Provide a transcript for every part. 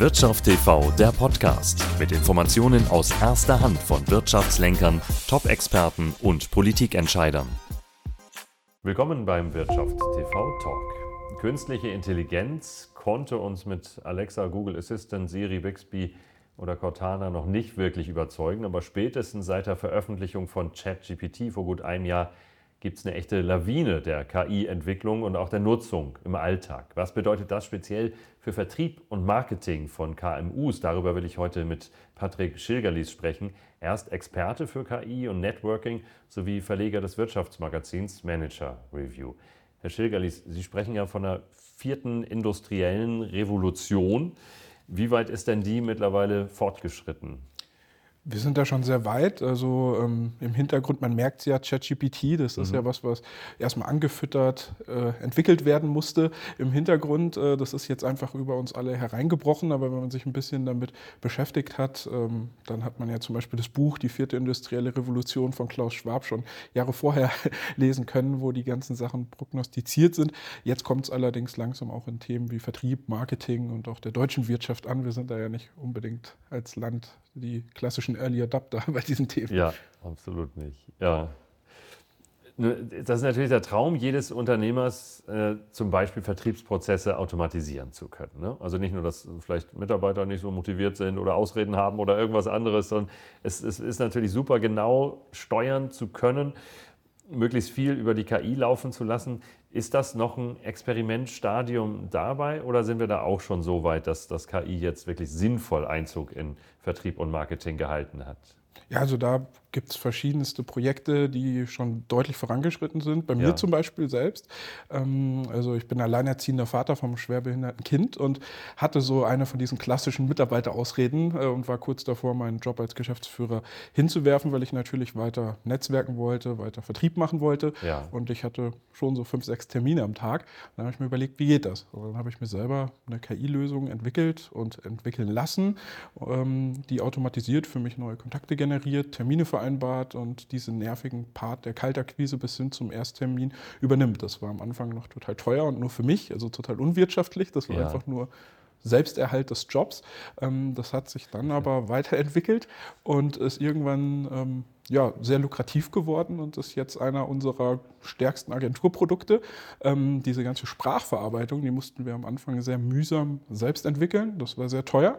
Wirtschaft TV, der Podcast mit Informationen aus erster Hand von Wirtschaftslenkern, Top-Experten und Politikentscheidern. Willkommen beim Wirtschaft TV Talk. Künstliche Intelligenz konnte uns mit Alexa, Google Assistant, Siri, Bixby oder Cortana noch nicht wirklich überzeugen, aber spätestens seit der Veröffentlichung von ChatGPT vor gut einem Jahr gibt es eine echte Lawine der KI-Entwicklung und auch der Nutzung im Alltag. Was bedeutet das speziell für Vertrieb und Marketing von KMUs? Darüber will ich heute mit Patrick Schilgerlis sprechen. Er ist Experte für KI und Networking sowie Verleger des Wirtschaftsmagazins Manager Review. Herr Schilgerlis, Sie sprechen ja von einer vierten industriellen Revolution. Wie weit ist denn die mittlerweile fortgeschritten? Wir sind da schon sehr weit. Also ähm, im Hintergrund, man merkt es ja, ChatGPT, das ist mhm. ja was, was erstmal angefüttert, äh, entwickelt werden musste. Im Hintergrund, äh, das ist jetzt einfach über uns alle hereingebrochen, aber wenn man sich ein bisschen damit beschäftigt hat, ähm, dann hat man ja zum Beispiel das Buch Die vierte industrielle Revolution von Klaus Schwab schon Jahre vorher lesen können, wo die ganzen Sachen prognostiziert sind. Jetzt kommt es allerdings langsam auch in Themen wie Vertrieb, Marketing und auch der deutschen Wirtschaft an. Wir sind da ja nicht unbedingt als Land die klassischen Early Adapter bei diesen Themen. Ja, absolut nicht. Ja. Das ist natürlich der Traum jedes Unternehmers, äh, zum Beispiel Vertriebsprozesse automatisieren zu können. Ne? Also nicht nur, dass vielleicht Mitarbeiter nicht so motiviert sind oder Ausreden haben oder irgendwas anderes, sondern es, es ist natürlich super genau steuern zu können, möglichst viel über die KI laufen zu lassen. Ist das noch ein Experimentstadium dabei oder sind wir da auch schon so weit, dass das KI jetzt wirklich sinnvoll Einzug in Vertrieb und Marketing gehalten hat? Ja, also da gibt es verschiedenste Projekte, die schon deutlich vorangeschritten sind. Bei mir ja. zum Beispiel selbst. Ähm, also ich bin alleinerziehender Vater vom schwerbehinderten Kind und hatte so eine von diesen klassischen Mitarbeiterausreden äh, und war kurz davor, meinen Job als Geschäftsführer hinzuwerfen, weil ich natürlich weiter netzwerken wollte, weiter Vertrieb machen wollte. Ja. Und ich hatte schon so fünf, sechs Termine am Tag. Dann habe ich mir überlegt, wie geht das? Und dann habe ich mir selber eine KI-Lösung entwickelt und entwickeln lassen, ähm, die automatisiert für mich neue Kontakte generiert, Termine vereinbart vereinbart und diesen nervigen Part der Kaltakquise bis hin zum Ersttermin übernimmt. Das war am Anfang noch total teuer und nur für mich, also total unwirtschaftlich. Das war ja. einfach nur Selbsterhalt des Jobs. Ähm, das hat sich dann aber weiterentwickelt und ist irgendwann ähm, ja, sehr lukrativ geworden und ist jetzt einer unserer stärksten Agenturprodukte. Ähm, diese ganze Sprachverarbeitung, die mussten wir am Anfang sehr mühsam selbst entwickeln. Das war sehr teuer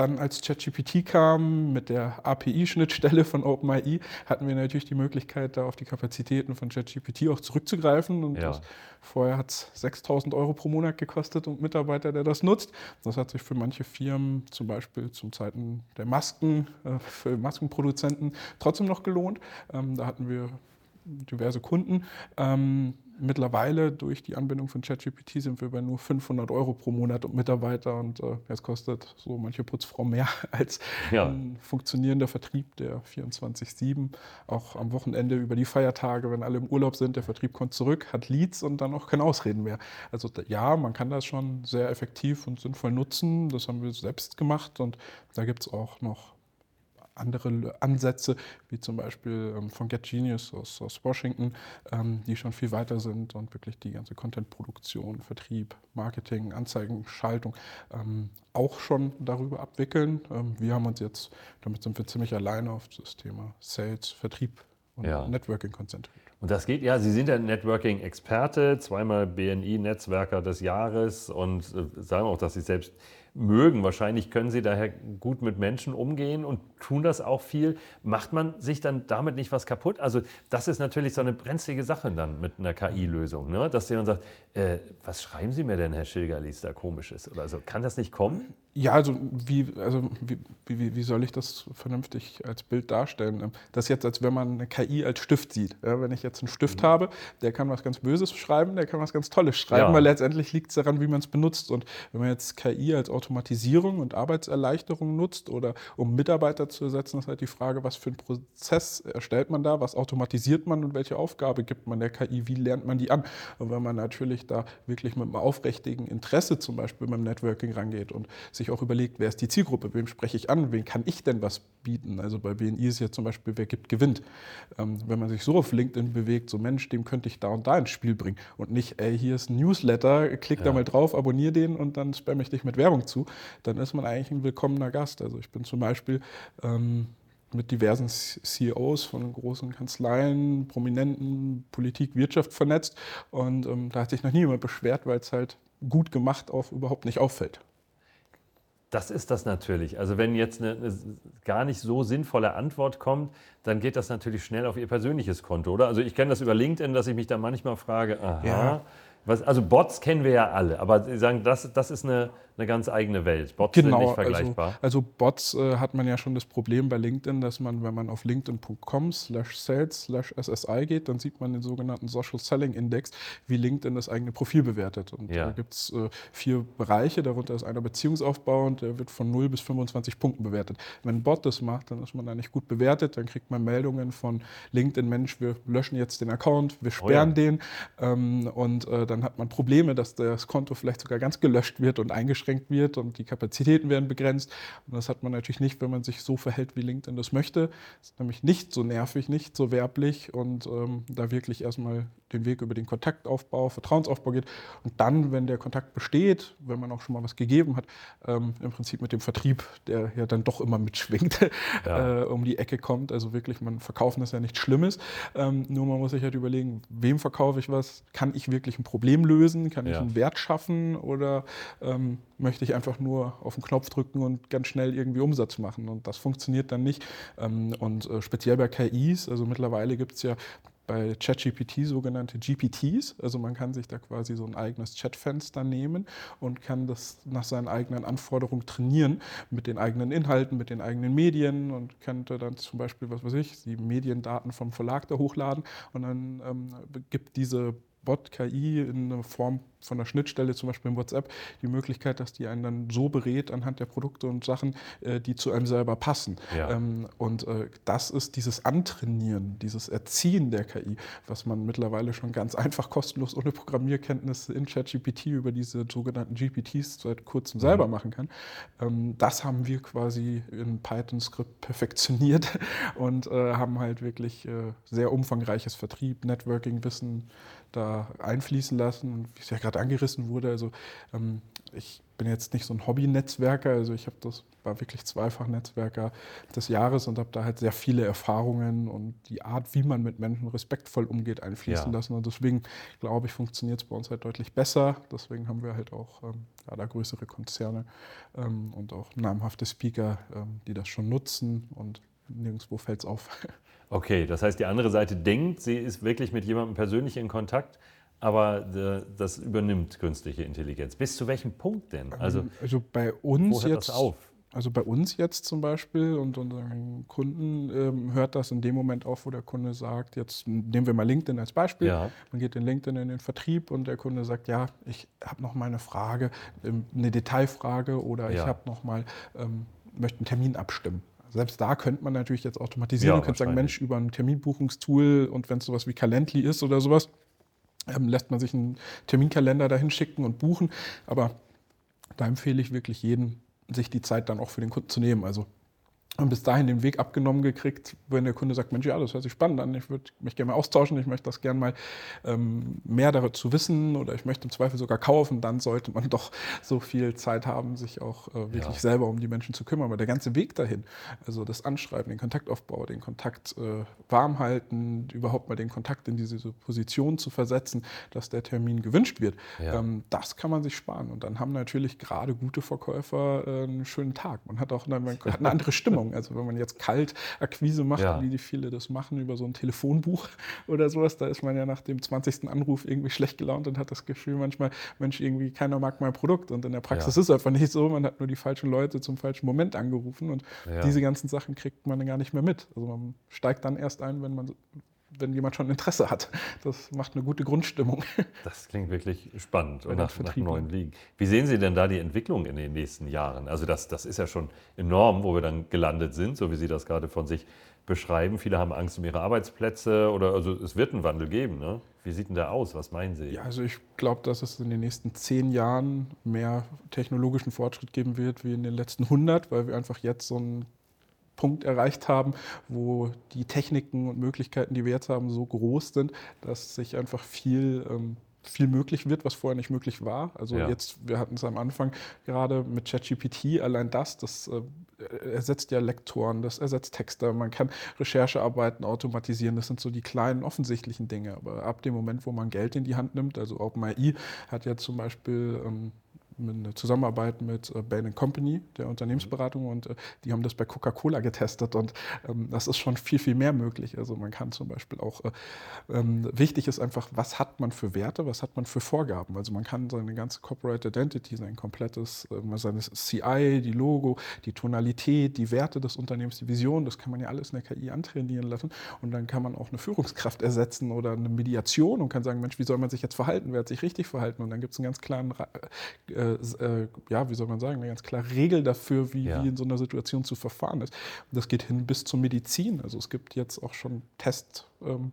dann als ChatGPT kam mit der API-Schnittstelle von OpenAI, hatten wir natürlich die Möglichkeit, da auf die Kapazitäten von ChatGPT auch zurückzugreifen. Und ja. vorher hat es 6000 Euro pro Monat gekostet und Mitarbeiter, der das nutzt. Das hat sich für manche Firmen, zum Beispiel zum Zeiten der Masken, äh, für Maskenproduzenten, trotzdem noch gelohnt. Ähm, da hatten wir diverse Kunden. Ähm, mittlerweile durch die Anbindung von ChatGPT sind wir bei nur 500 Euro pro Monat und Mitarbeiter und äh, es kostet so manche Putzfrau mehr als ja. ein funktionierender Vertrieb, der 24-7 auch am Wochenende über die Feiertage, wenn alle im Urlaub sind, der Vertrieb kommt zurück, hat Leads und dann auch keine Ausreden mehr. Also ja, man kann das schon sehr effektiv und sinnvoll nutzen. Das haben wir selbst gemacht und da gibt es auch noch andere Ansätze, wie zum Beispiel ähm, von Get Genius aus, aus Washington, ähm, die schon viel weiter sind und wirklich die ganze Contentproduktion, Vertrieb, Marketing, Anzeigen, Schaltung ähm, auch schon darüber abwickeln. wir haben uns jetzt, damit sind wir ziemlich alleine auf das Thema Sales, Vertrieb und ja. Networking konzentriert. Und das geht, ja, Sie sind ja Networking-Experte, zweimal BNI-Netzwerker des Jahres und äh, sagen auch, dass Sie selbst mögen. Wahrscheinlich können Sie daher gut mit Menschen umgehen und tun das auch viel. Macht man sich dann damit nicht was kaputt? Also das ist natürlich so eine brenzlige Sache dann mit einer KI-Lösung, ne? dass jemand sagt, äh, was schreiben Sie mir denn, Herr Schilgerlis, da komisches oder so. Kann das nicht kommen? Ja, also wie, also wie, wie, wie soll ich das vernünftig als Bild darstellen? Das ist jetzt, als wenn man eine KI als Stift sieht. Ja, wenn ich jetzt einen Stift mhm. habe, der kann was ganz Böses schreiben, der kann was ganz Tolles schreiben, ja. weil letztendlich liegt es daran, wie man es benutzt. Und wenn man jetzt KI als Automatisierung und Arbeitserleichterung nutzt oder um Mitarbeiter zu ersetzen, ist halt die Frage, was für einen Prozess erstellt man da, was automatisiert man und welche Aufgabe gibt man der KI, wie lernt man die an. Und wenn man natürlich da wirklich mit einem aufrichtigen Interesse zum Beispiel beim Networking rangeht und sich auch überlegt, wer ist die Zielgruppe, wem spreche ich an, wen kann ich denn was bieten. Also bei BNI ist ja zum Beispiel, wer gibt, gewinnt. Ähm, wenn man sich so auf LinkedIn bewegt, so Mensch, dem könnte ich da und da ins Spiel bringen und nicht, ey, hier ist ein Newsletter, klick ja. da mal drauf, abonniere den und dann spamme ich dich mit Werbung zu, dann ist man eigentlich ein willkommener Gast. Also ich bin zum Beispiel ähm, mit diversen CEOs von großen Kanzleien, Prominenten, Politik, Wirtschaft vernetzt und ähm, da hat sich noch nie jemand beschwert, weil es halt gut gemacht auch überhaupt nicht auffällt. Das ist das natürlich. Also wenn jetzt eine, eine, gar nicht so sinnvolle Antwort kommt, dann geht das natürlich schnell auf Ihr persönliches Konto, oder? Also ich kenne das über LinkedIn, dass ich mich da manchmal frage, aha, ja. Was, also Bots kennen wir ja alle, aber Sie sagen, das, das ist eine, eine ganz eigene Welt. Bots genau, sind nicht also vergleichbar. Also, also Bots äh, hat man ja schon das Problem bei LinkedIn, dass man, wenn man auf linkedin.com slash sales slash SSI geht, dann sieht man den sogenannten Social Selling Index, wie LinkedIn das eigene Profil bewertet. Und ja. da gibt es äh, vier Bereiche, darunter ist einer Beziehungsaufbau und der wird von 0 bis 25 Punkten bewertet. Wenn ein Bot das macht, dann ist man da nicht gut bewertet, dann kriegt man Meldungen von LinkedIn, Mensch, wir löschen jetzt den Account, wir sperren oh ja. den ähm, und äh, dann hat man Probleme, dass das Konto vielleicht sogar ganz gelöscht wird und eingeschränkt wird und die Kapazitäten werden begrenzt. Und das hat man natürlich nicht, wenn man sich so verhält, wie LinkedIn das möchte. Das ist nämlich nicht so nervig, nicht so werblich und ähm, da wirklich erstmal den Weg über den Kontaktaufbau, Vertrauensaufbau geht. Und dann, wenn der Kontakt besteht, wenn man auch schon mal was gegeben hat, ähm, im Prinzip mit dem Vertrieb, der ja dann doch immer mitschwingt, ja. äh, um die Ecke kommt. Also wirklich, man verkaufen ist ja nichts Schlimmes. Ähm, nur man muss sich halt überlegen, wem verkaufe ich was? Kann ich wirklich ein Problem lösen? Kann ich einen Wert schaffen? Oder ähm, möchte ich einfach nur auf den Knopf drücken und ganz schnell irgendwie Umsatz machen? Und das funktioniert dann nicht. Ähm, und äh, speziell bei KIs, also mittlerweile gibt es ja bei ChatGPT sogenannte GPTs. Also man kann sich da quasi so ein eigenes Chatfenster nehmen und kann das nach seinen eigenen Anforderungen trainieren mit den eigenen Inhalten, mit den eigenen Medien und könnte dann zum Beispiel, was weiß ich, die Mediendaten vom Verlag da hochladen und dann ähm, gibt diese Bot-KI in einer Form von der Schnittstelle, zum Beispiel in WhatsApp, die Möglichkeit, dass die einen dann so berät anhand der Produkte und Sachen, äh, die zu einem selber passen. Ja. Ähm, und äh, das ist dieses Antrainieren, dieses Erziehen der KI, was man mittlerweile schon ganz einfach kostenlos ohne Programmierkenntnisse in ChatGPT über diese sogenannten GPTs seit kurzem mhm. selber machen kann. Ähm, das haben wir quasi in Python-Skript perfektioniert und äh, haben halt wirklich sehr umfangreiches Vertrieb, Networking-Wissen, da einfließen lassen. wie es ja gerade angerissen wurde, also ähm, ich bin jetzt nicht so ein Hobby-Netzwerker, also ich habe das war wirklich zweifach Netzwerker des Jahres und habe da halt sehr viele Erfahrungen und die Art, wie man mit Menschen respektvoll umgeht, einfließen ja. lassen. Und deswegen glaube ich, funktioniert es bei uns halt deutlich besser. Deswegen haben wir halt auch ähm, ja, da größere Konzerne ähm, und auch namhafte Speaker, ähm, die das schon nutzen und nirgendwo fällt es auf. Okay, das heißt, die andere Seite denkt, sie ist wirklich mit jemandem persönlich in Kontakt, aber das übernimmt künstliche Intelligenz. Bis zu welchem Punkt denn? Also, also bei uns jetzt. auf? Also bei uns jetzt zum Beispiel und unseren Kunden ähm, hört das in dem Moment auf, wo der Kunde sagt, jetzt nehmen wir mal LinkedIn als Beispiel. Ja. Man geht in LinkedIn in den Vertrieb und der Kunde sagt, ja, ich habe noch mal eine Frage, ähm, eine Detailfrage oder ja. ich habe noch mal, ähm, möchte einen Termin abstimmen. Selbst da könnte man natürlich jetzt automatisieren. Ja, könnte sagen, Mensch, über ein Terminbuchungstool und wenn es sowas wie Calendly ist oder sowas, ähm, lässt man sich einen Terminkalender dahin schicken und buchen. Aber da empfehle ich wirklich jeden, sich die Zeit dann auch für den Kunden zu nehmen. Also und bis dahin den Weg abgenommen gekriegt, wenn der Kunde sagt, Mensch, ja, das hört sich spannend an, ich würde mich gerne mal austauschen, ich möchte das gerne mal ähm, mehr dazu wissen oder ich möchte im Zweifel sogar kaufen, dann sollte man doch so viel Zeit haben, sich auch äh, wirklich ja. selber um die Menschen zu kümmern. Aber der ganze Weg dahin, also das Anschreiben, den Kontaktaufbau, den Kontakt äh, warm halten, überhaupt mal den Kontakt in diese Position zu versetzen, dass der Termin gewünscht wird, ja. ähm, das kann man sich sparen. Und dann haben natürlich gerade gute Verkäufer äh, einen schönen Tag. Man hat auch eine, man hat eine andere Stimmung. Also wenn man jetzt kalt Akquise macht, ja. wie die viele das machen über so ein Telefonbuch oder sowas, da ist man ja nach dem 20. Anruf irgendwie schlecht gelaunt und hat das Gefühl manchmal, Mensch, irgendwie keiner mag mein Produkt. Und in der Praxis ja. ist es einfach nicht so. Man hat nur die falschen Leute zum falschen Moment angerufen und ja. diese ganzen Sachen kriegt man gar nicht mehr mit. Also man steigt dann erst ein, wenn man wenn jemand schon Interesse hat. Das macht eine gute Grundstimmung. Das klingt wirklich spannend und nach, nach neuen Ligen. Wie sehen Sie denn da die Entwicklung in den nächsten Jahren? Also das, das ist ja schon enorm, wo wir dann gelandet sind, so wie Sie das gerade von sich beschreiben. Viele haben Angst um ihre Arbeitsplätze oder also es wird einen Wandel geben. Ne? Wie sieht denn der aus? Was meinen Sie? Ja, also ich glaube, dass es in den nächsten zehn Jahren mehr technologischen Fortschritt geben wird wie in den letzten 100, weil wir einfach jetzt so einen Punkt erreicht haben, wo die Techniken und Möglichkeiten, die wir jetzt haben, so groß sind, dass sich einfach viel ähm, viel möglich wird, was vorher nicht möglich war. Also ja. jetzt, wir hatten es am Anfang gerade mit ChatGPT, allein das, das äh, ersetzt ja Lektoren, das ersetzt Texte, man kann Recherchearbeiten automatisieren, das sind so die kleinen offensichtlichen Dinge. Aber ab dem Moment, wo man Geld in die Hand nimmt, also OpenAI hat ja zum Beispiel ähm, eine Zusammenarbeit mit äh, Bain Company, der Unternehmensberatung, und äh, die haben das bei Coca-Cola getestet und ähm, das ist schon viel, viel mehr möglich. Also man kann zum Beispiel auch, äh, ähm, wichtig ist einfach, was hat man für Werte, was hat man für Vorgaben. Also man kann seine ganze Corporate Identity, sein komplettes, äh, seine CI, die Logo, die Tonalität, die Werte des Unternehmens, die Vision, das kann man ja alles in der KI antrainieren lassen und dann kann man auch eine Führungskraft ersetzen oder eine Mediation und kann sagen, Mensch, wie soll man sich jetzt verhalten, wer hat sich richtig verhalten und dann gibt es einen ganz klaren äh, äh, ja, wie soll man sagen, eine ganz klare Regel dafür, wie, ja. wie in so einer Situation zu verfahren ist. Und das geht hin bis zur Medizin. Also es gibt jetzt auch schon Testräume, ähm,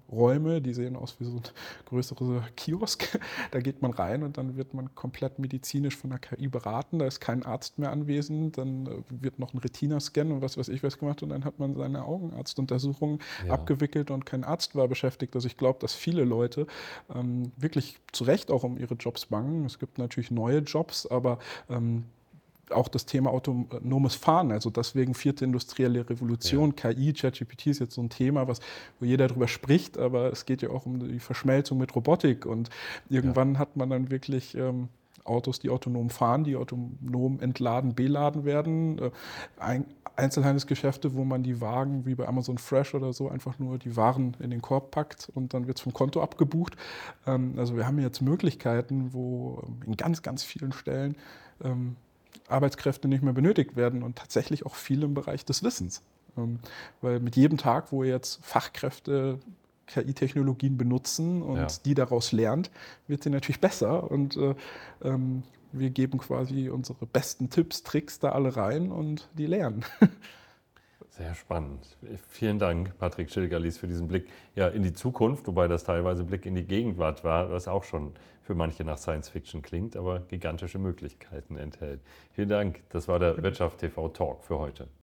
die sehen aus wie so ein größerer Kiosk. Da geht man rein und dann wird man komplett medizinisch von der KI beraten. Da ist kein Arzt mehr anwesend. Dann äh, wird noch ein Retina-Scan und was weiß ich was gemacht und dann hat man seine Augenarztuntersuchungen ja. abgewickelt und kein Arzt war beschäftigt. Also ich glaube, dass viele Leute ähm, wirklich zu Recht auch um ihre Jobs bangen. Es gibt natürlich neue Jobs, aber ähm, auch das Thema autonomes Fahren, also deswegen vierte industrielle Revolution, ja. KI, ChatGPT ist jetzt so ein Thema, was, wo jeder darüber spricht, aber es geht ja auch um die Verschmelzung mit Robotik und irgendwann ja. hat man dann wirklich ähm, Autos, die autonom fahren, die autonom entladen, beladen werden. Äh, ein, Einzelhandelsgeschäfte, wo man die Wagen wie bei Amazon Fresh oder so einfach nur die Waren in den Korb packt und dann wird es vom Konto abgebucht. Ähm, also wir haben jetzt Möglichkeiten, wo ähm, in ganz, ganz vielen Stellen ähm, Arbeitskräfte nicht mehr benötigt werden und tatsächlich auch viel im Bereich des Wissens. Weil mit jedem Tag, wo jetzt Fachkräfte KI-Technologien benutzen und ja. die daraus lernt, wird sie natürlich besser. Und äh, ähm, wir geben quasi unsere besten Tipps, Tricks da alle rein und die lernen. Sehr spannend. Vielen Dank, Patrick Schilgalis, für diesen Blick ja, in die Zukunft, wobei das teilweise Blick in die Gegenwart war, was auch schon für manche nach Science Fiction klingt, aber gigantische Möglichkeiten enthält. Vielen Dank. Das war der Wirtschaft TV Talk für heute.